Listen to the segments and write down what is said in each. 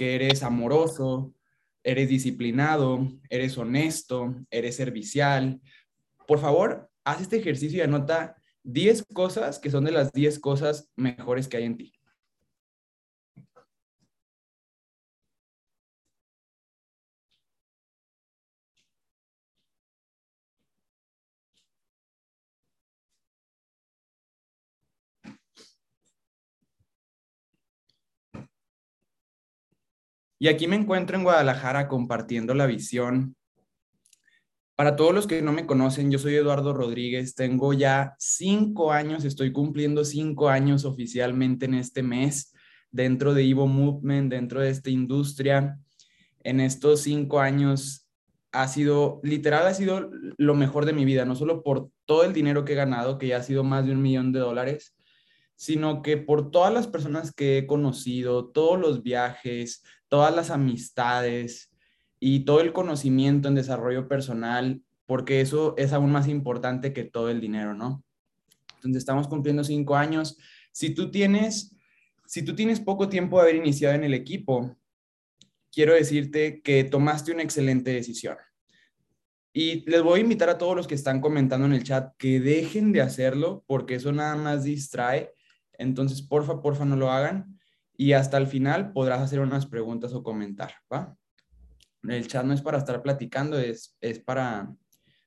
que eres amoroso, eres disciplinado, eres honesto, eres servicial. Por favor, haz este ejercicio y anota 10 cosas que son de las 10 cosas mejores que hay en ti. Y aquí me encuentro en Guadalajara compartiendo la visión. Para todos los que no me conocen, yo soy Eduardo Rodríguez, tengo ya cinco años, estoy cumpliendo cinco años oficialmente en este mes dentro de Evo Movement, dentro de esta industria. En estos cinco años ha sido, literal, ha sido lo mejor de mi vida, no solo por todo el dinero que he ganado, que ya ha sido más de un millón de dólares, sino que por todas las personas que he conocido, todos los viajes, todas las amistades y todo el conocimiento en desarrollo personal, porque eso es aún más importante que todo el dinero, ¿no? Entonces estamos cumpliendo cinco años. Si tú tienes, si tú tienes poco tiempo de haber iniciado en el equipo, quiero decirte que tomaste una excelente decisión. Y les voy a invitar a todos los que están comentando en el chat que dejen de hacerlo porque eso nada más distrae. Entonces, porfa, porfa, no lo hagan y hasta el final podrás hacer unas preguntas o comentar, ¿va? El chat no es para estar platicando, es, es para,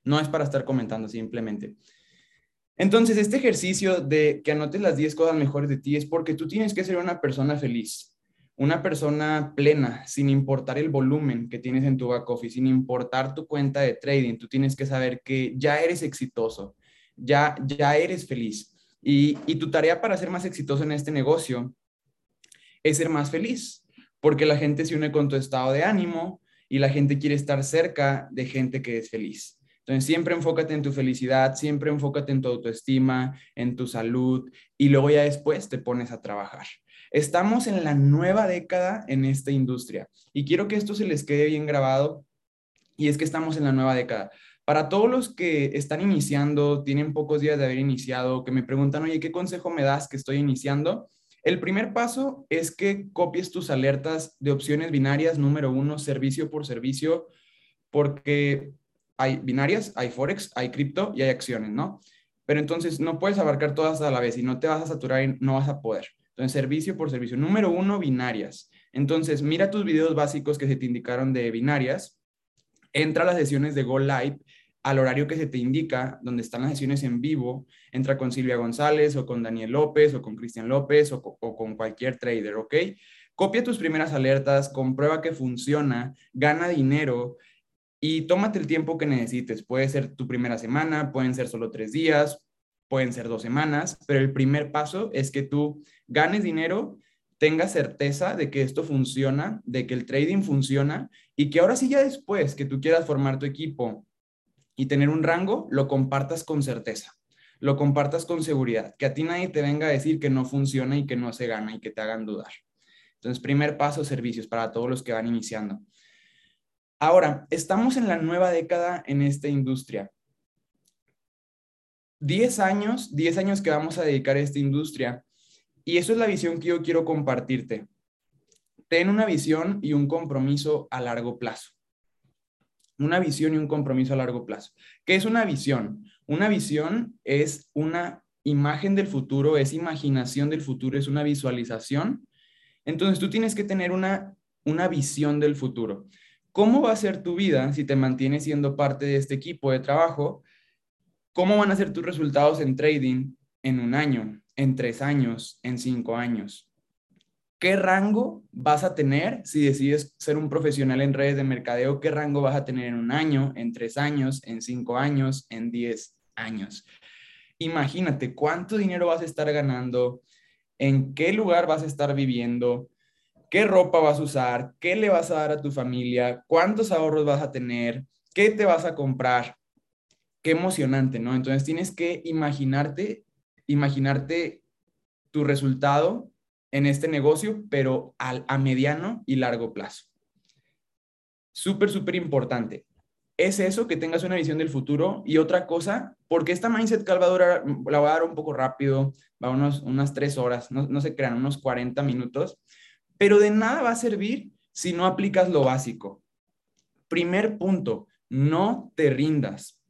no es para estar comentando simplemente. Entonces, este ejercicio de que anotes las 10 cosas mejores de ti es porque tú tienes que ser una persona feliz, una persona plena, sin importar el volumen que tienes en tu back office, sin importar tu cuenta de trading, tú tienes que saber que ya eres exitoso, ya, ya eres feliz. Y, tu tarea para ser más exitoso en este negocio es ser más feliz, porque la gente se une con tu estado de ánimo y la gente quiere estar cerca de gente que es feliz. Entonces, siempre enfócate en tu felicidad, siempre enfócate en tu autoestima, en tu salud y luego ya después te pones a trabajar. Estamos en la nueva década en esta industria y quiero que esto se les quede bien grabado y es que estamos en la nueva década. Para todos los que están iniciando, tienen pocos días de haber iniciado, que me preguntan, oye, ¿qué consejo me das que estoy iniciando? El primer paso es que copies tus alertas de opciones binarias, número uno, servicio por servicio, porque hay binarias, hay forex, hay cripto y hay acciones, ¿no? Pero entonces no puedes abarcar todas a la vez y no te vas a saturar y no vas a poder. Entonces, servicio por servicio. Número uno, binarias. Entonces, mira tus videos básicos que se te indicaron de binarias, entra a las sesiones de Go Live al horario que se te indica, donde están las sesiones en vivo, entra con Silvia González o con Daniel López o con Cristian López o, con cualquier trader, ¿ok? Copia tus primeras alertas, comprueba que funciona, gana dinero y tómate el tiempo que necesites. Puede ser tu primera semana, pueden ser solo tres días, pueden ser dos semanas, pero el primer paso es que tú ganes dinero, tengas certeza de que esto funciona, de que el trading funciona y que ahora sí ya después que tú quieras formar tu equipo y tener un rango, lo compartas con certeza, lo compartas con seguridad, que a ti nadie te venga a decir que no funciona y que no se gana y que te hagan dudar. Entonces, primer paso, servicios para todos los que van iniciando. Ahora, estamos en la nueva década en esta industria. 10 años, 10 años que vamos a dedicar a esta industria. Y eso es la visión que yo quiero compartirte. Ten una visión y un compromiso a largo plazo una visión y un compromiso a largo plazo. ¿Qué es una visión? Una visión es una imagen del futuro, es imaginación del futuro, es una visualización. Entonces tú tienes que tener una, una visión del futuro. ¿Cómo va a ser tu vida si te mantienes siendo parte de este equipo de trabajo? ¿Cómo van a ser tus resultados en trading en un año, en tres años, en cinco años? ¿Qué rango vas a tener si decides ser un profesional en redes de mercadeo? ¿Qué rango vas a tener en un año, en tres años, en cinco años, en diez años? Imagínate cuánto dinero vas a estar ganando, en qué lugar vas a estar viviendo, qué ropa vas a usar, qué le vas a dar a tu familia, cuántos ahorros vas a tener, qué te vas a comprar. Qué emocionante, ¿no? Entonces tienes que imaginarte, imaginarte tu resultado en este negocio, pero a mediano y largo plazo. Súper, súper importante. Es eso, que tengas una visión del futuro. Y otra cosa, porque esta mindset call va a la voy a dar un poco rápido, va a unos, unas tres horas, no, no se crean, unos 40 minutos, pero de nada va a servir si no aplicas lo básico. Primer punto, no te rindas.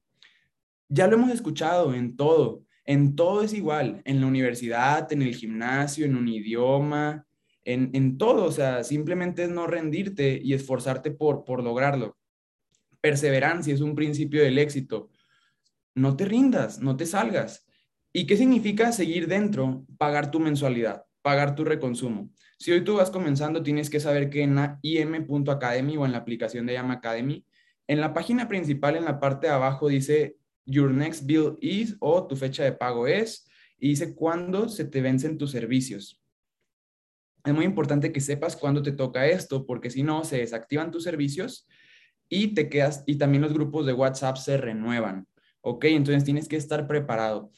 Ya lo hemos escuchado en todo, en todo es igual, en la universidad, en el gimnasio, en un idioma, en, en todo, o sea, simplemente es no rendirte y esforzarte por, por lograrlo. Perseverancia es un principio del éxito. No te rindas, no te salgas. ¿Y qué significa seguir dentro? Pagar tu mensualidad, pagar tu reconsumo. Si hoy tú vas comenzando, tienes que saber que en im.academy o en la aplicación de Llama Academy, en la página principal, en la parte de abajo, dice Your next bill is o tu fecha de pago es y dice cuándo se te vencen tus servicios. Es muy importante que sepas cuándo te toca esto, porque si no, se desactivan tus servicios y te quedas, y también los grupos de WhatsApp se renuevan. ¿Ok? Entonces tienes que estar preparado.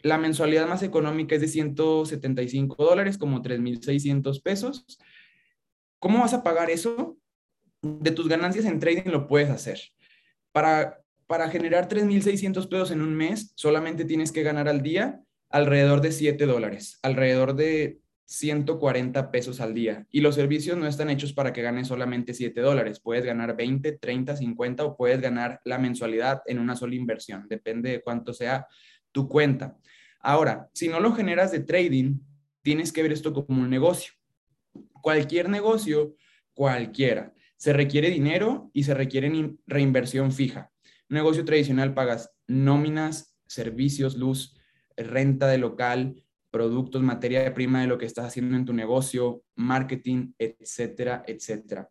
La mensualidad más económica es de 175 dólares, como 3,600 pesos. ¿Cómo vas a pagar eso? De tus ganancias en trading lo puedes hacer. Para para generar 3.600 pesos en un mes, solamente tienes que ganar al día alrededor de 7 dólares, alrededor de 140 pesos al día. Y los servicios no están hechos para que ganes solamente 7 dólares. Puedes ganar 20, 30, 50 o puedes ganar la mensualidad en una sola inversión. Depende de cuánto sea tu cuenta. Ahora, si no lo generas de trading, tienes que ver esto como un negocio. Cualquier negocio, cualquiera, se requiere dinero y se requiere reinversión fija negocio tradicional pagas nóminas, servicios, luz, renta de local, productos, materia prima de lo que estás haciendo en tu negocio, marketing, etcétera, etcétera.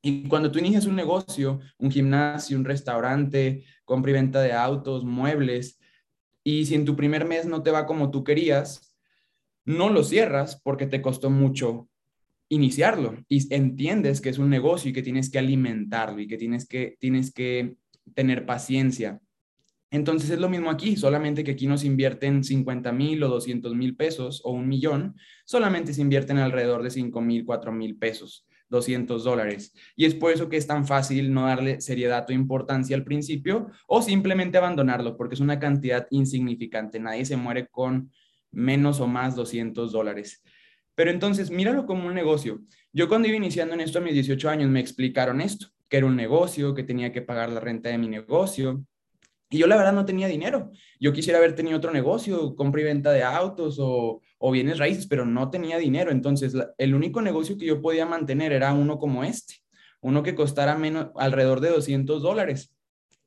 Y cuando tú inicias un negocio, un gimnasio, un restaurante, compra y venta de autos, muebles, y si en tu primer mes no te va como tú querías, no lo cierras porque te costó mucho iniciarlo y entiendes que es un negocio y que tienes que alimentarlo y que tienes que, tienes que tener paciencia. Entonces es lo mismo aquí, solamente que aquí no se invierten 50 mil o 200 mil pesos o un millón, solamente se invierten alrededor de 5 mil, 4 mil pesos, 200 dólares. Y es por eso que es tan fácil no darle seriedad o importancia al principio o simplemente abandonarlo, porque es una cantidad insignificante. Nadie se muere con menos o más 200 dólares. Pero entonces, míralo como un negocio. Yo cuando iba iniciando en esto a mis 18 años me explicaron esto que era un negocio, que tenía que pagar la renta de mi negocio. Y yo la verdad no tenía dinero. Yo quisiera haber tenido otro negocio, compra y venta de autos o, bienes raíces, pero no tenía dinero. Entonces, el único negocio que yo podía mantener era uno como este, uno que costara menos, alrededor de 200 dólares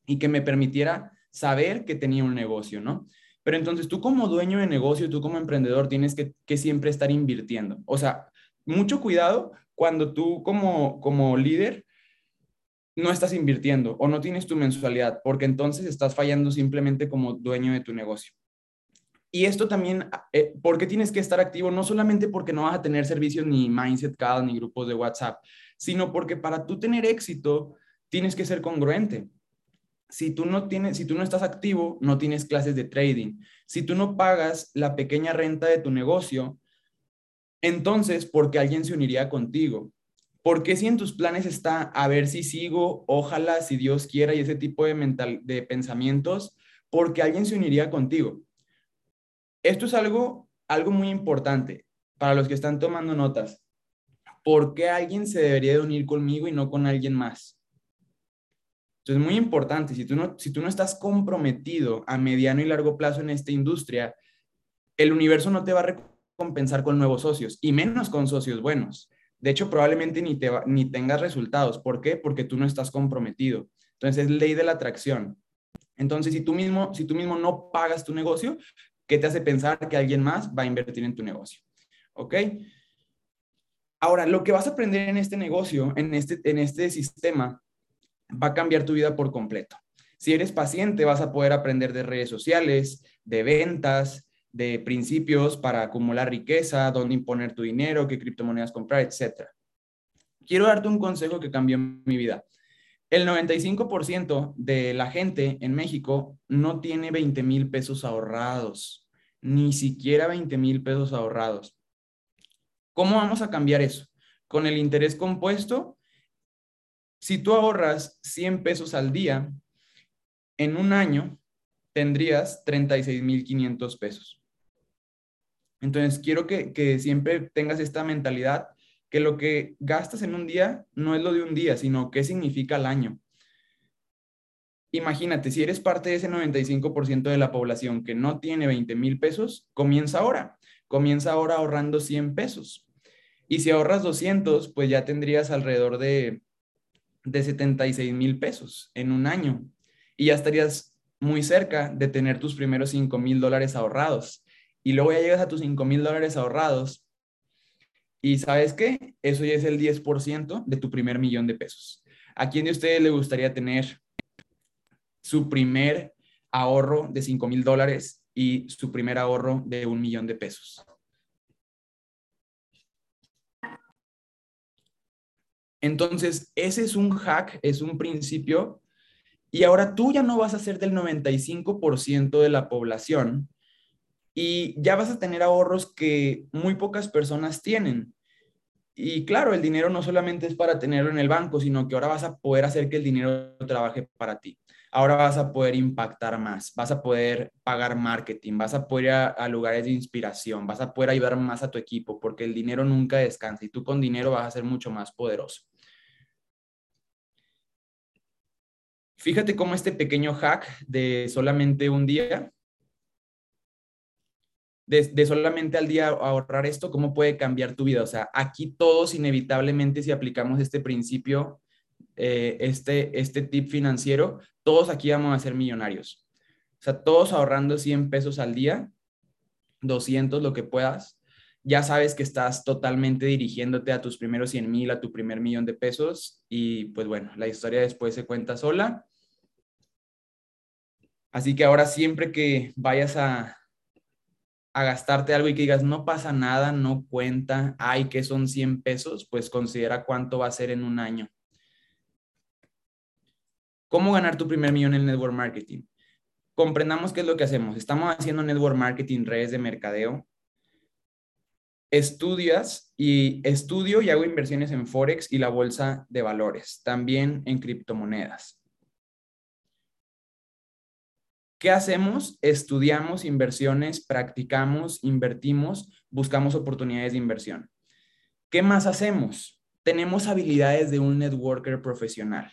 y que me permitiera saber que tenía un negocio, ¿no? Pero entonces tú como dueño de negocio, tú como emprendedor, tienes que, que siempre estar invirtiendo. O sea, mucho cuidado cuando tú como, como líder no estás invirtiendo o no tienes tu mensualidad, porque entonces estás fallando simplemente como dueño de tu negocio. Y esto también, eh, ¿por qué tienes que estar activo? No solamente porque no vas a tener servicios ni Mindset Call ni grupos de WhatsApp, sino porque para tú tener éxito tienes que ser congruente. Si tú no tienes, si tú no estás activo, no tienes clases de trading. Si tú no pagas la pequeña renta de tu negocio, entonces, ¿por qué alguien se uniría contigo? ¿Por qué si en tus planes está a ver si sigo, ojalá, si Dios quiera y ese tipo de, mental, de pensamientos? Porque alguien se uniría contigo. Esto es algo, algo muy importante para los que están tomando notas. ¿Por qué alguien se debería de unir conmigo y no con alguien más? Entonces, muy importante, si tú, no, si tú no estás comprometido a mediano y largo plazo en esta industria, el universo no te va a recompensar con nuevos socios y menos con socios buenos. De hecho, probablemente ni, te ni tengas resultados. ¿Por qué? Porque tú no estás comprometido. Entonces, es ley de la atracción. Entonces, si tú mismo, si tú mismo no pagas tu negocio, ¿qué te hace pensar que alguien más va a invertir en tu negocio? ¿Ok? Ahora, lo que vas a aprender en este negocio, en este, en este sistema, va a cambiar tu vida por completo. Si eres paciente, vas a poder aprender de redes sociales, de ventas, de principios para acumular riqueza, dónde imponer tu dinero, qué criptomonedas comprar, etc. Quiero darte un consejo que cambió mi vida. El 95% de la gente en México no tiene 20 mil pesos ahorrados, ni siquiera 20 mil pesos ahorrados. ¿Cómo vamos a cambiar eso? Con el interés compuesto, si tú ahorras 100 pesos al día, en un año tendrías 36,500 pesos. Entonces, quiero que, siempre tengas esta mentalidad que lo que gastas en un día no es lo de un día, sino qué significa el año. Imagínate, si eres parte de ese 95% de la población que no tiene 20 mil pesos, comienza ahora. Comienza ahora ahorrando 100 pesos. Y si ahorras 200, pues ya tendrías alrededor de, de 76 mil pesos en un año. Y ya estarías muy cerca de tener tus primeros 5 mil dólares ahorrados. Y luego ya llegas a tus 5 mil dólares ahorrados. Y sabes qué? Eso ya es el 10% de tu primer millón de pesos. ¿A quién de ustedes le gustaría tener su primer ahorro de 5 mil dólares y su primer ahorro de un millón de pesos? Entonces, ese es un hack, es un principio y ahora tú ya no vas a ser del 95% de la población y ya vas a tener ahorros que muy pocas personas tienen. Y claro, el dinero no solamente es para tenerlo en el banco, sino que ahora vas a poder hacer que el dinero trabaje para ti. Ahora vas a poder impactar más, vas a poder pagar marketing, vas a poder ir a, a lugares de inspiración, vas a poder ayudar más a tu equipo, porque el dinero nunca descansa y tú con dinero vas a ser mucho más poderoso. Fíjate cómo este pequeño hack de solamente un día, de, solamente al día ahorrar esto, cómo puede cambiar tu vida. O sea, aquí todos inevitablemente si aplicamos este principio, eh, este, este tip financiero, todos aquí vamos a ser millonarios. O sea, todos ahorrando 100 pesos al día, 200 lo que puedas, ya sabes que estás totalmente dirigiéndote a tus primeros 100 mil, a tu primer millón de pesos y pues bueno, la historia después se cuenta sola Así que ahora siempre que vayas a, a gastarte algo y que digas, no pasa nada, no cuenta, ay, que son 100 pesos, pues considera cuánto va a ser en un año. ¿Cómo ganar tu primer millón en network marketing? Comprendamos qué es lo que hacemos. Estamos haciendo network marketing, redes de mercadeo. Estudias y estudio y hago inversiones en Forex y la bolsa de valores, también en criptomonedas. ¿Qué hacemos? Estudiamos inversiones, practicamos, invertimos, buscamos oportunidades de inversión. ¿Qué más hacemos? Tenemos habilidades de un networker profesional.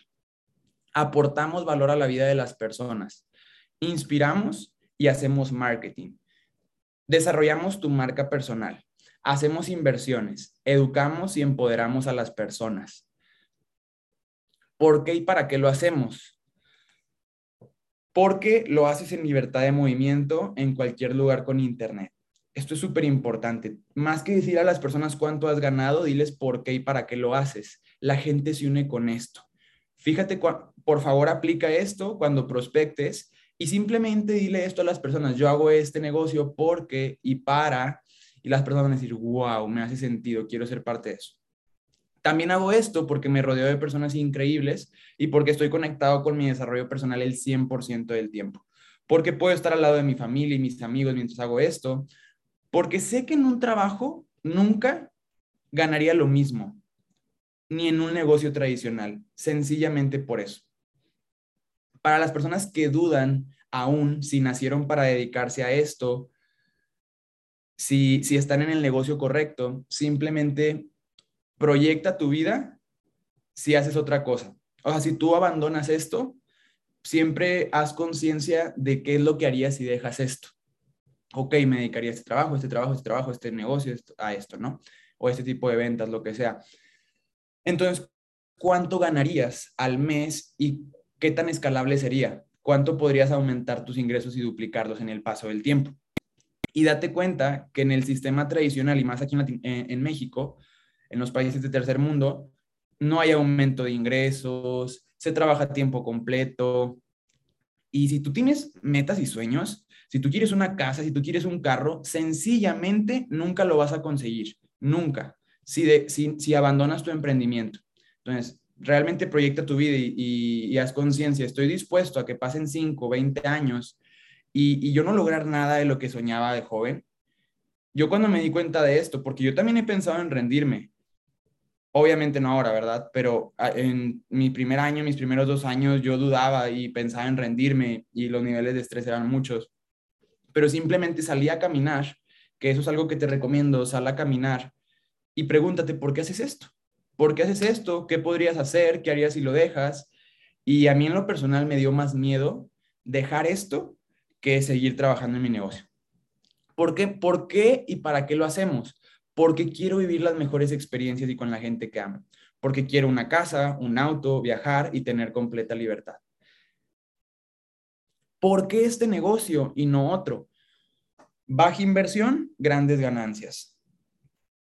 Aportamos valor a la vida de las personas. Inspiramos y hacemos marketing. Desarrollamos tu marca personal. Hacemos inversiones. Educamos y empoderamos a las personas. ¿Por qué y para qué lo hacemos? Porque lo haces en libertad de movimiento en cualquier lugar con internet. Esto es súper importante. Más que decir a las personas cuánto has ganado, diles por qué y para qué lo haces. La gente se une con esto. Fíjate, por favor, aplica esto cuando prospectes y simplemente dile esto a las personas. Yo hago este negocio porque y para, y las personas van a decir, wow, me hace sentido, quiero ser parte de eso. También hago esto porque me rodeo de personas increíbles y porque estoy conectado con mi desarrollo personal el 100% del tiempo. Porque puedo estar al lado de mi familia y mis amigos mientras hago esto. Porque sé que en un trabajo nunca ganaría lo mismo, ni en un negocio tradicional, sencillamente por eso. Para las personas que dudan aún si nacieron para dedicarse a esto, si, si están en el negocio correcto, simplemente proyecta tu vida si haces otra cosa. O sea, si tú abandonas esto, siempre haz conciencia de qué es lo que harías si dejas esto. Ok, me dedicaría a este trabajo, este trabajo, este trabajo, este negocio, a esto, ¿no? O este tipo de ventas, lo que sea. Entonces, ¿cuánto ganarías al mes y qué tan escalable sería? ¿Cuánto podrías aumentar tus ingresos y duplicarlos en el paso del tiempo? Y date cuenta que en el sistema tradicional y más aquí en, en México, en los países de tercer mundo, no hay aumento de ingresos, se trabaja a tiempo completo. Y si tú tienes metas y sueños, si tú quieres una casa, si tú quieres un carro, sencillamente nunca lo vas a conseguir, nunca, si, de, si, abandonas tu emprendimiento. Entonces, realmente proyecta tu vida y, haz conciencia, estoy dispuesto a que pasen 5, 20 años y, y yo no lograr nada de lo que soñaba de joven. Yo cuando me di cuenta de esto, porque yo también he pensado en rendirme, Obviamente no ahora, ¿verdad? Pero ah, en mi primer año, mis primeros dos años, yo dudaba y pensaba en rendirme y los niveles de estrés eran muchos. Pero simplemente salí a caminar, que eso es algo que te recomiendo, sal a caminar y pregúntate, ¿por qué haces esto? ¿Por qué haces esto? ¿Qué podrías hacer? ¿Qué harías si lo dejas? Y a mí en lo personal me dio más miedo dejar esto que seguir trabajando en mi negocio. ¿Por qué? ¿Por qué y para qué lo hacemos? Porque quiero vivir las mejores experiencias y con la gente que amo. Porque quiero una casa, un auto, viajar y tener completa libertad. ¿Por qué este negocio y no otro? Baja inversión, grandes ganancias.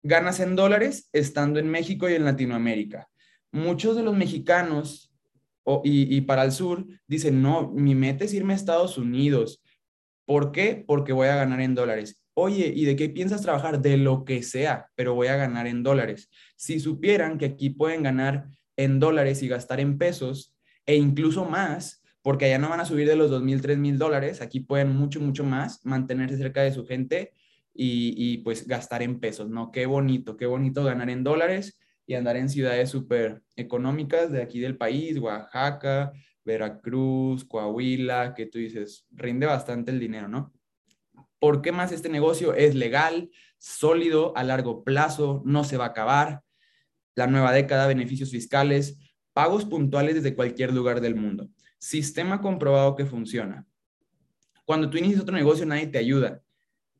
Ganas en dólares estando en México y en Latinoamérica. Muchos de los mexicanos y, y, para el sur dicen, no, mi meta es irme a Estados Unidos. ¿Por qué? Porque voy a ganar en dólares. Oye, ¿y de qué piensas trabajar? De lo que sea, pero voy a ganar en dólares. Si supieran que aquí pueden ganar en dólares y gastar en pesos e incluso más, porque allá no van a subir de los 2.000, 3.000 dólares, aquí pueden mucho, mucho más mantenerse cerca de su gente y, y, pues gastar en pesos, ¿no? Qué bonito, qué bonito ganar en dólares y andar en ciudades súper económicas de aquí del país, Oaxaca, Veracruz, Coahuila, que tú dices, rinde bastante el dinero, ¿no? ¿Por qué más este negocio es legal, sólido, a largo plazo, no se va a acabar? La nueva década, beneficios fiscales, pagos puntuales desde cualquier lugar del mundo. Sistema comprobado que funciona. Cuando tú inicias otro negocio, nadie te ayuda.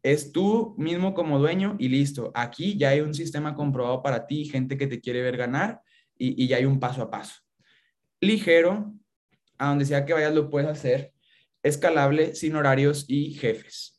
Es tú mismo como dueño y listo. Aquí ya hay un sistema comprobado para ti, gente que te quiere ver ganar y, ya hay un paso a paso. Ligero, a donde sea que vayas lo puedes hacer. Escalable, sin horarios y jefes.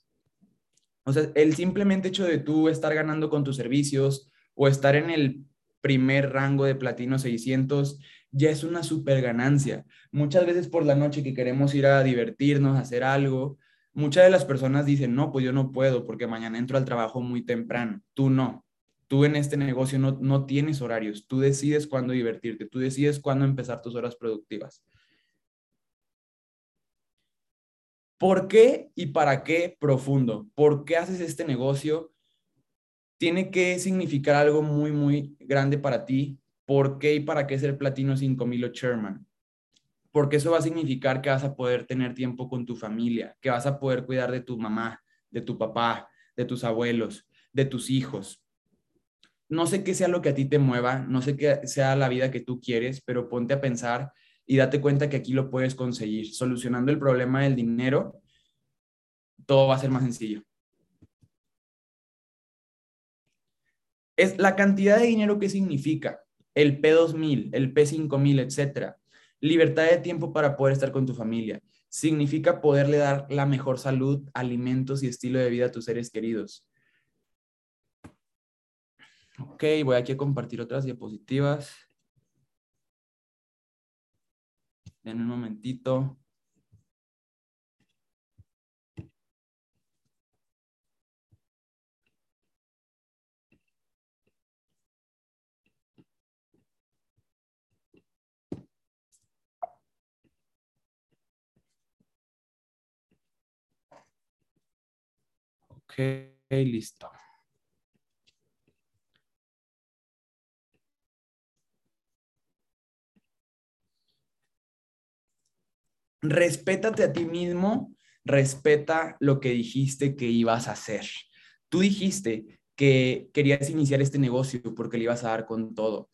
O sea, el simplemente hecho de tú estar ganando con tus servicios o estar en el primer rango de platino 600 ya es una super ganancia. Muchas veces por la noche que queremos ir a divertirnos, a hacer algo, muchas de las personas dicen, no, pues yo no puedo porque mañana entro al trabajo muy temprano. Tú no. Tú en este negocio no, no tienes horarios. Tú decides cuándo divertirte. Tú decides cuándo empezar tus horas productivas. ¿Por qué y para qué profundo? ¿Por qué haces este negocio? Tiene que significar algo muy, muy grande para ti ¿Por qué y para qué ser platino 5000 o chairman? Porque eso va a significar que vas a poder tener tiempo con tu familia, que vas a poder cuidar de tu mamá, de tu papá, de tus abuelos, de tus hijos. No sé qué sea lo que a ti te mueva, no sé qué sea la vida que tú quieres, pero ponte a pensar y date cuenta que aquí lo puedes conseguir. Solucionando el problema del dinero, todo va a ser más sencillo. Es la cantidad de dinero que significa el P2000, el P5000, etcétera. Libertad de tiempo para poder estar con tu familia. Significa poderle dar la mejor salud, alimentos y estilo de vida a tus seres queridos. Ok, voy aquí a compartir otras diapositivas. En un momentito. Ok, listo. Respétate a ti mismo, respeta lo que dijiste que ibas a hacer. Tú dijiste que querías iniciar este negocio porque le ibas a dar con todo.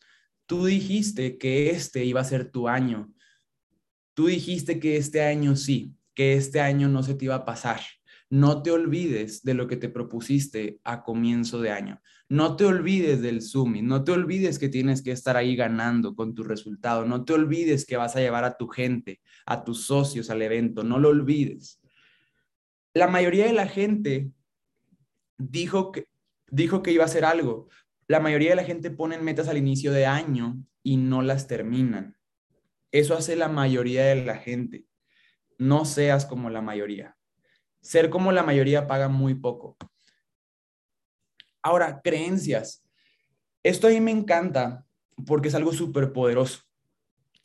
Tú dijiste que este iba a ser tu año. Tú dijiste que este año sí, que este año no se te iba a pasar no te olvides de lo que te propusiste a comienzo de año. No te olvides del Zoom, no te olvides que tienes que estar ahí ganando con tu resultado. No te olvides que vas a llevar a tu gente, a tus socios al evento. No lo olvides. La mayoría de la gente dijo que, dijo que iba a hacer algo. La mayoría de la gente pone metas al inicio de año y no las terminan. Eso hace la mayoría de la gente. No seas como la mayoría ser como la mayoría paga muy poco. Ahora, creencias. Esto a mí me encanta porque es algo súper poderoso.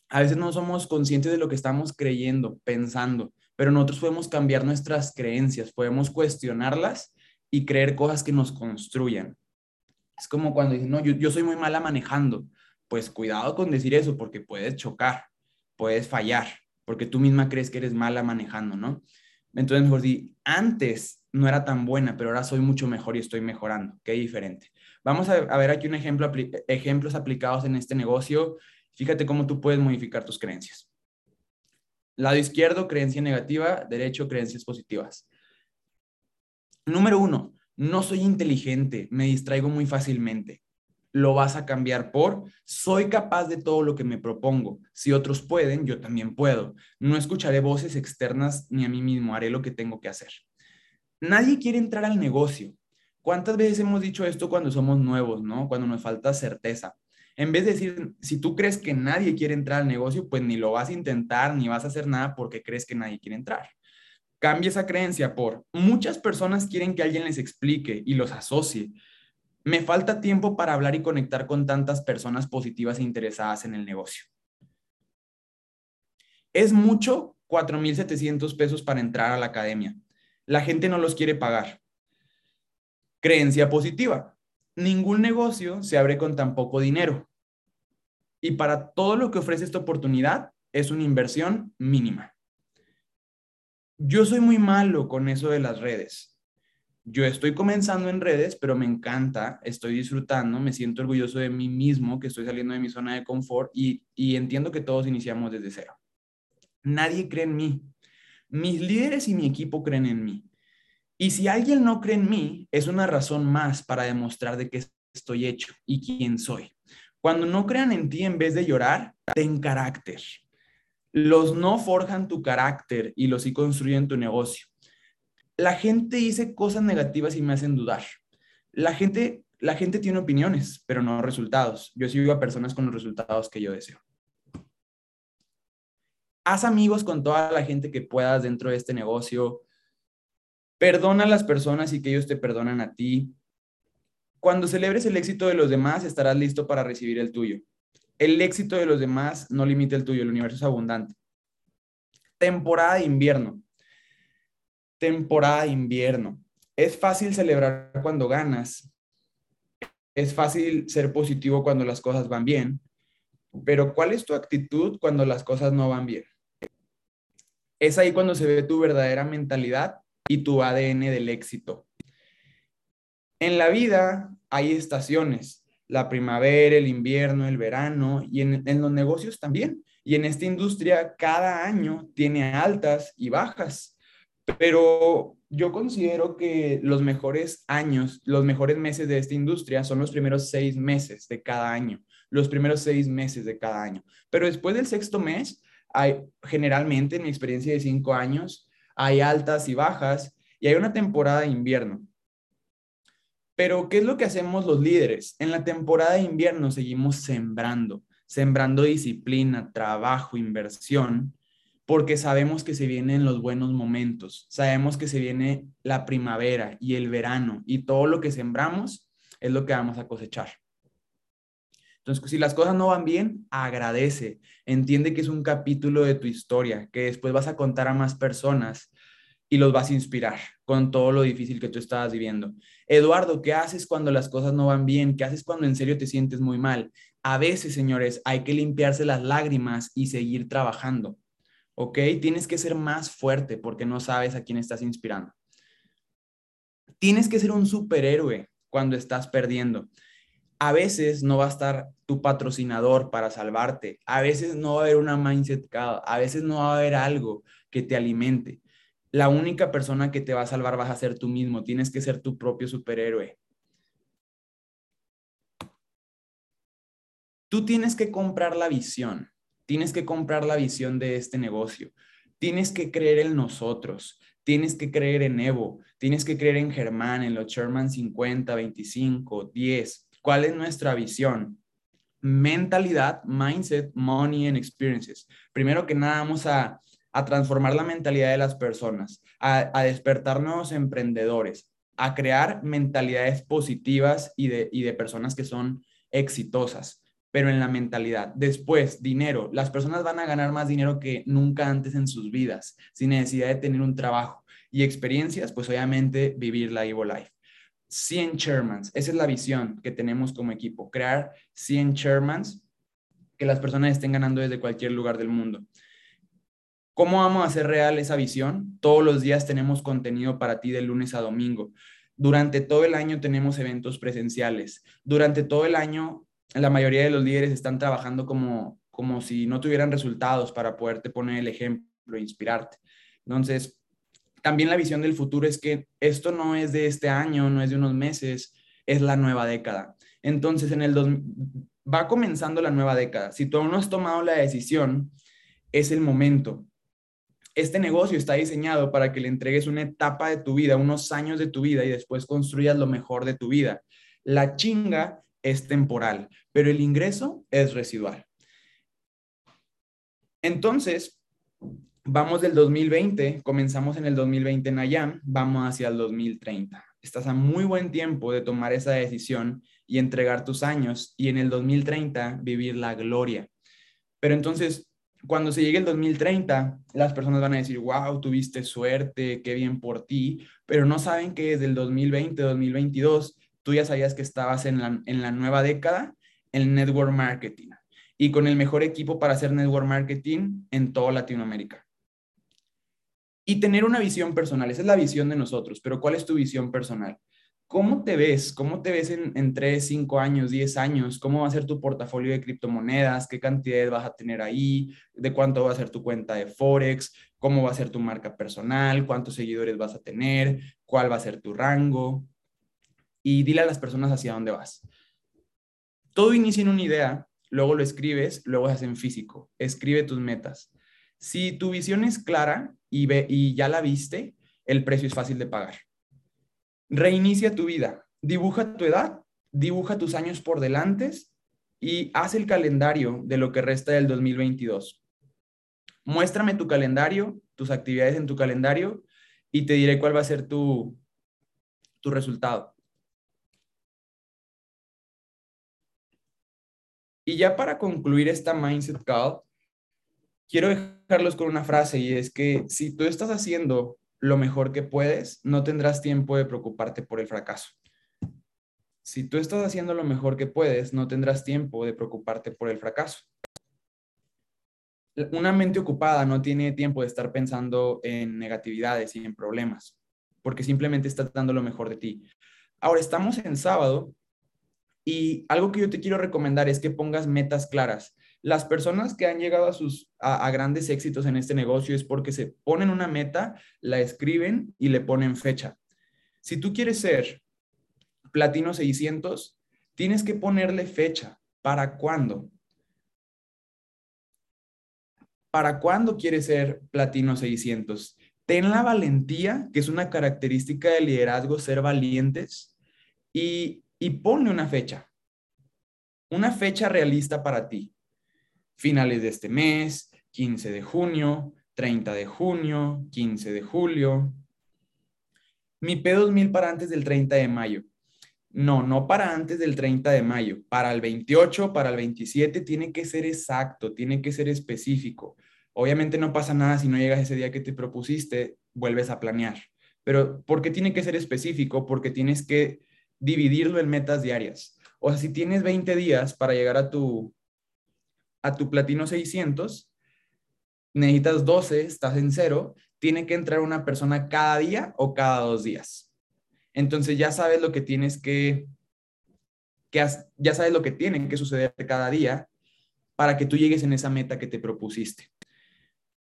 A veces no somos conscientes de lo que estamos creyendo, pensando, pero nosotros podemos cambiar nuestras creencias, podemos cuestionarlas y creer cosas que nos construyan. Es como cuando dicen, no, yo, yo soy muy mala manejando. Pues cuidado con decir eso porque puedes chocar, puedes fallar, porque tú misma crees que eres mala manejando, ¿no? Entonces, mejor antes no era tan buena, pero ahora soy mucho mejor y estoy mejorando. Qué diferente. Vamos a, ver aquí un ejemplo, ejemplos aplicados en este negocio. Fíjate cómo tú puedes modificar tus creencias. Lado izquierdo, creencia negativa, derecho, creencias positivas. Número uno, no soy inteligente, me distraigo muy fácilmente. Lo vas a cambiar por soy capaz de todo lo que me propongo. Si otros pueden, yo también puedo. No escucharé voces externas ni a mí mismo, haré lo que tengo que hacer. Nadie quiere entrar al negocio. ¿Cuántas veces hemos dicho esto cuando somos nuevos, no? Cuando nos falta certeza. En vez de decir, si tú crees que nadie quiere entrar al negocio, pues ni lo vas a intentar, ni vas a hacer nada porque crees que nadie quiere entrar. Cambia esa creencia por muchas personas quieren que alguien les explique y los asocie. Me falta tiempo para hablar y conectar con tantas personas positivas e interesadas en el negocio. Es mucho 4.700 pesos para entrar a la academia. La gente no los quiere pagar. Creencia positiva. Ningún negocio se abre con tan poco dinero. Y para todo lo que ofrece esta oportunidad es una inversión mínima. Yo soy muy malo con eso de las redes. Yo estoy comenzando en redes, pero me encanta, estoy disfrutando, me siento orgulloso de mí mismo, que estoy saliendo de mi zona de confort y, y entiendo que todos iniciamos desde cero. Nadie cree en mí. Mis líderes y mi equipo creen en mí. Y si alguien no cree en mí, es una razón más para demostrar de qué estoy hecho y quién soy. Cuando no crean en ti, en vez de llorar, ten carácter. Los no forjan tu carácter y los sí construyen tu negocio. La gente dice cosas negativas y me hacen dudar. La gente, la gente tiene opiniones, pero no resultados. Yo sigo a personas con los resultados que yo deseo haz amigos con toda la gente que puedas dentro de este negocio. Perdona a las personas y que ellos te perdonan a ti. Cuando celebres el éxito de los demás, estarás listo para recibir el tuyo. El éxito de los demás no limita el tuyo, el universo es abundante. Temporada de invierno. Temporada de invierno. Es fácil celebrar cuando ganas. Es fácil ser positivo cuando las cosas van bien. Pero ¿cuál es tu actitud cuando las cosas no van bien? Es ahí cuando se ve tu verdadera mentalidad y tu ADN del éxito. En la vida hay estaciones, la primavera, el invierno, el verano y en, los negocios también. Y en esta industria cada año tiene altas y bajas. Pero yo considero que los mejores años, los mejores meses de esta industria son los primeros seis meses de cada año, los primeros seis meses de cada año. Pero después del sexto mes hay, generalmente en mi experiencia de cinco años, hay altas y bajas y hay una temporada de invierno. Pero, ¿qué es lo que hacemos los líderes? En la temporada de invierno seguimos sembrando, sembrando disciplina, trabajo, inversión, porque sabemos que se vienen los buenos momentos, sabemos que se viene la primavera y el verano y todo lo que sembramos es lo que vamos a cosechar. Entonces, si las cosas no van bien, agradece. Entiende que es un capítulo de tu historia, que después vas a contar a más personas y los vas a inspirar con todo lo difícil que tú estabas viviendo. Eduardo, ¿qué haces cuando las cosas no van bien? ¿Qué haces cuando en serio te sientes muy mal? A veces, señores, hay que limpiarse las lágrimas y seguir trabajando. ¿Ok? Tienes que ser más fuerte porque no sabes a quién estás inspirando. Tienes que ser un superhéroe cuando estás perdiendo a veces no va a estar tu patrocinador para salvarte, a veces no va a haber una mindset a veces no va a haber algo que te alimente. La única persona que te va a salvar vas a ser tú mismo, tienes que ser tu propio superhéroe. Tú tienes que comprar la visión, tienes que comprar la visión de este negocio, tienes que creer en nosotros, tienes que creer en Evo, tienes que creer en Germán, en los Sherman 50, 25, 10, ¿Cuál es nuestra visión? Mentalidad, mindset, money and experiences. Primero que nada, vamos a, transformar la mentalidad de las personas, a, a, despertar nuevos emprendedores, a crear mentalidades positivas y de, y de personas que son exitosas, pero en la mentalidad. Después, dinero. Las personas van a ganar más dinero que nunca antes en sus vidas, sin necesidad de tener un trabajo. Y experiencias, pues obviamente vivir la Evo Life. 100 chairmans. Esa es la visión que tenemos como equipo, crear 100 chairmans que las personas estén ganando desde cualquier lugar del mundo. ¿Cómo vamos a hacer real esa visión? Todos los días tenemos contenido para ti de lunes a domingo. Durante todo el año tenemos eventos presenciales. Durante todo el año, la mayoría de los líderes están trabajando como, como si no tuvieran resultados para poderte poner el ejemplo e inspirarte. Entonces, también la visión del futuro es que esto no es de este año, no es de unos meses, es la nueva década. Entonces, en el va comenzando la nueva década. Si tú aún no has tomado la decisión, es el momento. Este negocio está diseñado para que le entregues una etapa de tu vida, unos años de tu vida y después construyas lo mejor de tu vida. La chinga es temporal, pero el ingreso es residual. Entonces, vamos del 2020, comenzamos en el 2020 en Ayam, vamos hacia el 2030. Estás a muy buen tiempo de tomar esa decisión y entregar tus años y en el 2030 vivir la gloria. Pero entonces, cuando se llegue el 2030, las personas van a decir, wow, tuviste suerte, qué bien por ti, pero no saben que desde el 2020, 2022, tú ya sabías que estabas en la, en la nueva década en network marketing y con el mejor equipo para hacer network marketing en toda Latinoamérica. Y tener una visión personal, esa es la visión de nosotros, pero ¿cuál es tu visión personal? ¿Cómo te ves? ¿Cómo te ves en, en 3, 5 años, 10 años? ¿Cómo va a ser tu portafolio de criptomonedas? ¿Qué cantidades vas a tener ahí? ¿De cuánto va a ser tu cuenta de Forex? ¿Cómo va a ser tu marca personal? ¿Cuántos seguidores vas a tener? ¿Cuál va a ser tu rango? Y dile a las personas hacia dónde vas. Todo inicia en una idea, luego lo escribes, luego se hace en físico. Escribe tus metas. Si tu visión es clara y, ve, y ya la viste, el precio es fácil de pagar. Reinicia tu vida, dibuja tu edad, dibuja tus años por delante y haz el calendario de lo que resta del 2022. Muéstrame tu calendario, tus actividades en tu calendario y te diré cuál va a ser tu, tu resultado. Y ya para concluir esta Mindset Call, quiero dejarlos con una frase y es que si tú estás haciendo lo mejor que puedes, no tendrás tiempo de preocuparte por el fracaso. Si tú estás haciendo lo mejor que puedes, no tendrás tiempo de preocuparte por el fracaso. Una mente ocupada no tiene tiempo de estar pensando en negatividades y en problemas, porque simplemente está dando lo mejor de ti. Ahora estamos en sábado y algo que yo te quiero recomendar es que pongas metas claras. Las personas que han llegado a, sus, a, grandes éxitos en este negocio es porque se ponen una meta, la escriben y le ponen fecha. Si tú quieres ser platino 600, tienes que ponerle fecha. ¿Para cuándo? ¿Para cuándo quieres ser platino 600? Ten la valentía, que es una característica del liderazgo, ser valientes, y, y ponle una fecha. Una fecha realista para ti finales de este mes, 15 de junio, 30 de junio, 15 de julio. Mi P2000 para antes del 30 de mayo. No, no para antes del 30 de mayo. Para el 28, para el 27 tiene que ser exacto, tiene que ser específico. Obviamente no pasa nada si no llegas ese día que te propusiste, vuelves a planear. Pero ¿por qué tiene que ser específico? Porque tienes que dividirlo en metas diarias. O sea, si tienes 20 días para llegar a tu a tu platino 600, necesitas 12, estás en cero, tiene que entrar una persona cada día o cada dos días. Entonces ya sabes lo que tienes que, que ya sabes lo que tiene que suceder cada día para que tú llegues en esa meta que te propusiste.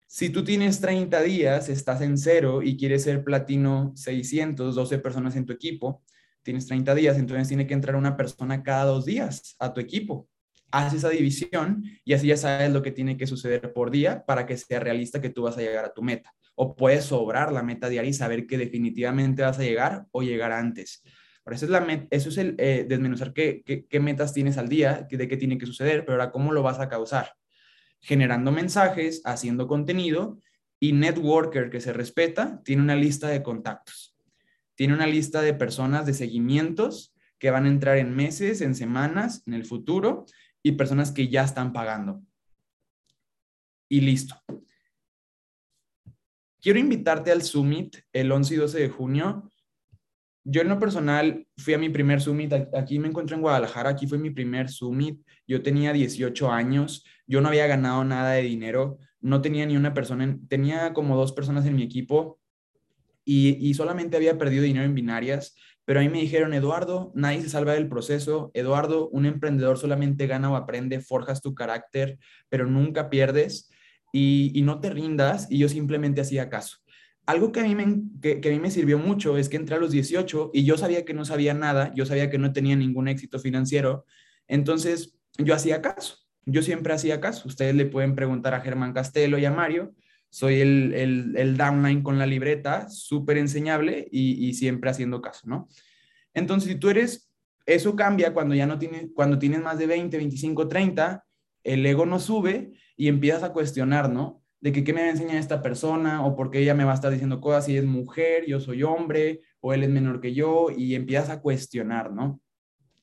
Si tú tienes 30 días, estás en cero y quieres ser platino 600, 12 personas en tu equipo, tienes 30 días, entonces tiene que entrar una persona cada dos días a tu equipo haz esa división y así ya sabes lo que tiene que suceder por día para que sea realista que tú vas a llegar a tu meta. O puedes sobrar la meta diaria y saber que definitivamente vas a llegar o llegar antes. Por eso es, el eh, desmenuzar qué, qué, metas tienes al día, de qué tiene que suceder, pero ahora cómo lo vas a causar. Generando mensajes, haciendo contenido y Networker que se respeta tiene una lista de contactos. Tiene una lista de personas de seguimientos que van a entrar en meses, en semanas, en el futuro y personas que ya están pagando. Y listo. Quiero invitarte al Summit el 11 y 12 de junio. Yo en lo personal fui a mi primer Summit, aquí me encuentro en Guadalajara, aquí fue mi primer Summit, yo tenía 18 años, yo no había ganado nada de dinero, no tenía ni una persona, tenía como dos personas en mi equipo y, solamente había perdido dinero en binarias pero a mí me dijeron, Eduardo, nadie se salva del proceso. Eduardo, un emprendedor solamente gana o aprende, forjas tu carácter, pero nunca pierdes y, no te rindas. Y yo simplemente hacía caso. Algo que a, mí me, que a mí me sirvió mucho es que entré a los 18 y yo sabía que no sabía nada, yo sabía que no tenía ningún éxito financiero, entonces yo hacía caso, yo siempre hacía caso. Ustedes le pueden preguntar a Germán Castelo y a Mario, soy el, el, el downline con la libreta, súper enseñable y, y, siempre haciendo caso, ¿no? Entonces, si tú eres, eso cambia cuando ya no tienes, cuando tienes más de 20, 25, 30, el ego no sube y empiezas a cuestionar, ¿no? De que qué me va a enseñar esta persona o por qué ella me va a estar diciendo cosas si es mujer, yo soy hombre o él es menor que yo y empiezas a cuestionar, ¿no?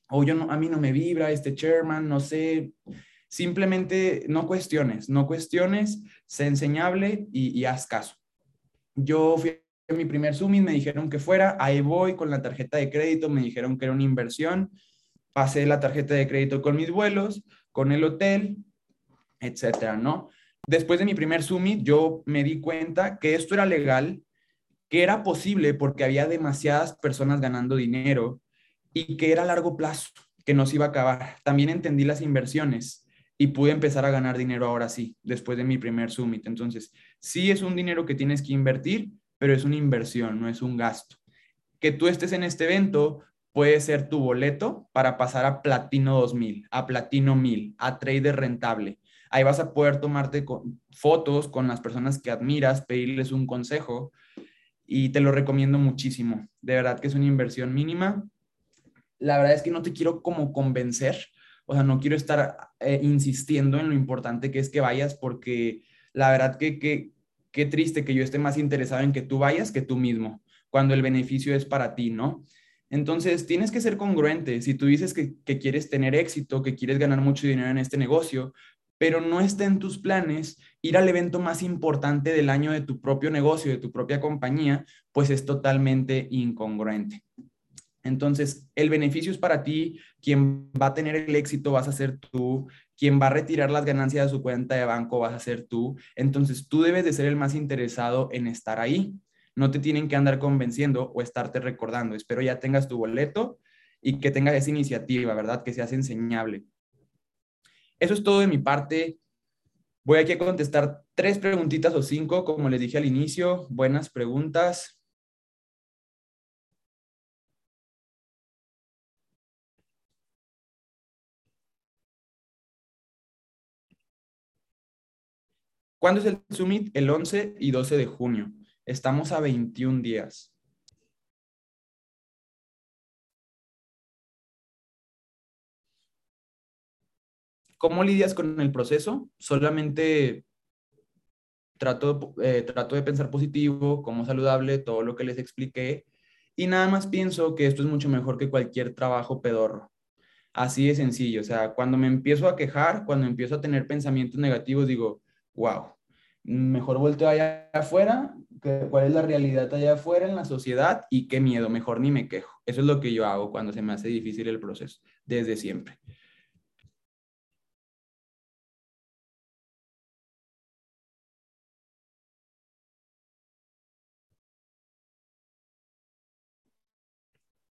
O yo no, a mí no me vibra este chairman, no sé, Simplemente no cuestiones, no cuestiones, sé enseñable y, haz caso. Yo fui a mi primer Summit, me dijeron que fuera, ahí voy con la tarjeta de crédito, me dijeron que era una inversión, pasé la tarjeta de crédito con mis vuelos, con el hotel, etcétera, ¿no? Después de mi primer Summit, yo me di cuenta que esto era legal, que era posible porque había demasiadas personas ganando dinero y que era a largo plazo, que no se iba a acabar. También entendí las inversiones y pude empezar a ganar dinero ahora sí, después de mi primer summit. Entonces, sí es un dinero que tienes que invertir, pero es una inversión, no es un gasto. Que tú estés en este evento puede ser tu boleto para pasar a Platino 2000, a Platino 1000, a Trader Rentable. Ahí vas a poder tomarte fotos con las personas que admiras, pedirles un consejo y te lo recomiendo muchísimo. De verdad que es una inversión mínima. La verdad es que no te quiero como convencer, o sea, no quiero estar eh, insistiendo en lo importante que es que vayas porque la verdad que, qué triste que yo esté más interesado en que tú vayas que tú mismo, cuando el beneficio es para ti, ¿no? Entonces, tienes que ser congruente. Si tú dices que, que quieres tener éxito, que quieres ganar mucho dinero en este negocio, pero no está en tus planes ir al evento más importante del año de tu propio negocio, de tu propia compañía, pues es totalmente incongruente. Entonces, el beneficio es para ti, quien va a tener el éxito vas a ser tú, quien va a retirar las ganancias de su cuenta de banco vas a ser tú. Entonces, tú debes de ser el más interesado en estar ahí. No te tienen que andar convenciendo o estarte recordando. Espero ya tengas tu boleto y que tengas esa iniciativa, ¿verdad? Que seas enseñable. Eso es todo de mi parte. Voy aquí a contestar tres preguntitas o cinco, como les dije al inicio. Buenas preguntas. ¿Cuándo es el Summit? El 11 y 12 de junio. Estamos a 21 días. ¿Cómo lidias con el proceso? Solamente trato, eh, trato de pensar positivo, como saludable, todo lo que les expliqué. Y nada más pienso que esto es mucho mejor que cualquier trabajo pedorro. Así de sencillo. O sea, cuando me empiezo a quejar, cuando empiezo a tener pensamientos negativos, digo, wow, mejor volteo allá afuera, cuál es la realidad allá afuera en la sociedad y qué miedo, mejor ni me quejo. Eso es lo que yo hago cuando se me hace difícil el proceso, desde siempre.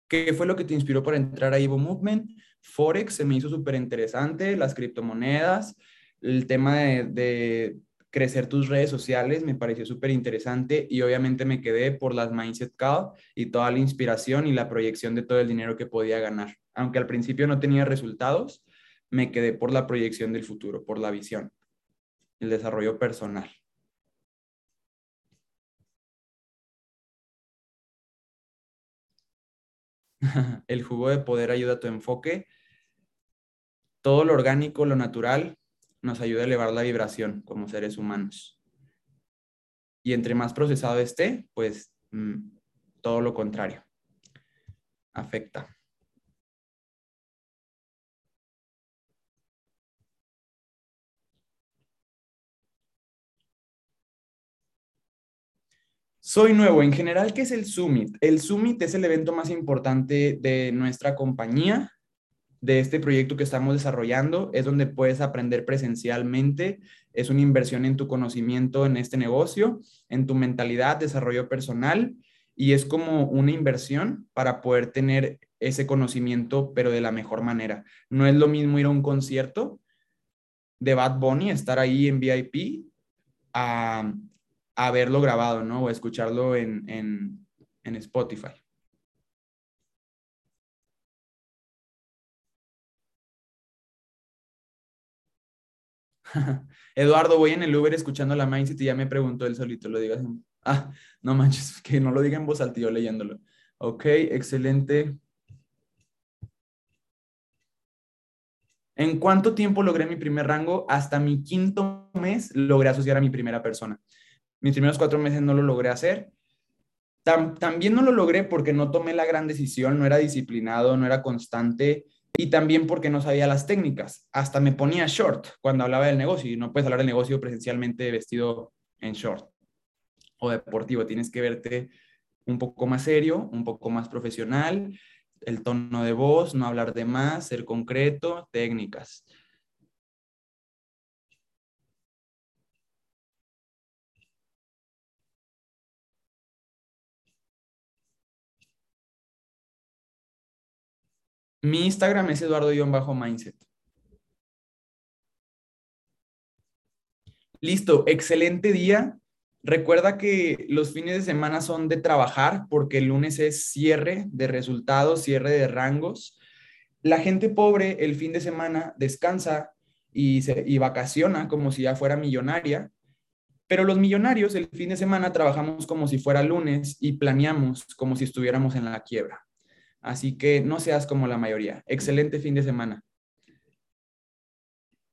¿Qué fue lo que te inspiró para entrar a Evo Movement? Forex se me hizo súper interesante, las criptomonedas, el tema de crecer tus redes sociales, me pareció súper interesante y obviamente me quedé por las Mindset Call y toda la inspiración y la proyección de todo el dinero que podía ganar. Aunque al principio no tenía resultados, me quedé por la proyección del futuro, por la visión, el desarrollo personal. el jugo de poder ayuda a tu enfoque. Todo lo orgánico, lo natural, nos ayuda a elevar la vibración como seres humanos. Y entre más procesado esté, pues mm, todo lo contrario. Afecta. Soy nuevo. En general, ¿qué es el Summit? El Summit es el evento más importante de nuestra compañía de este proyecto que estamos desarrollando. Es donde puedes aprender presencialmente. Es una inversión en tu conocimiento en este negocio, en tu mentalidad, desarrollo personal y es como una inversión para poder tener ese conocimiento, pero de la mejor manera. No es lo mismo ir a un concierto de Bad Bunny, estar ahí en VIP, a, a verlo grabado, ¿no? O escucharlo en, en, en Spotify. Eduardo, voy en el Uber escuchando la mindset y ya me preguntó él solito, lo digas. Ah, no manches, que no lo diga en voz alta, yo leyéndolo. Ok, excelente. ¿En cuánto tiempo logré mi primer rango? Hasta mi quinto mes logré asociar a mi primera persona. Mis primeros cuatro meses no lo logré hacer. también no lo logré porque no tomé la gran decisión, no era disciplinado, no era constante y también porque no sabía las técnicas. Hasta me ponía short cuando hablaba del negocio y no puedes hablar del negocio presencialmente vestido en short o deportivo. Tienes que verte un poco más serio, un poco más profesional, el tono de voz, no hablar de más, ser concreto, técnicas. Mi Instagram es eduardo-mindset. Listo, excelente día. Recuerda que los fines de semana son de trabajar porque el lunes es cierre de resultados, cierre de rangos. La gente pobre el fin de semana descansa y, y vacaciona como si ya fuera millonaria, pero los millonarios el fin de semana trabajamos como si fuera lunes y planeamos como si estuviéramos en la quiebra. Así que no seas como la mayoría. Excelente fin de semana.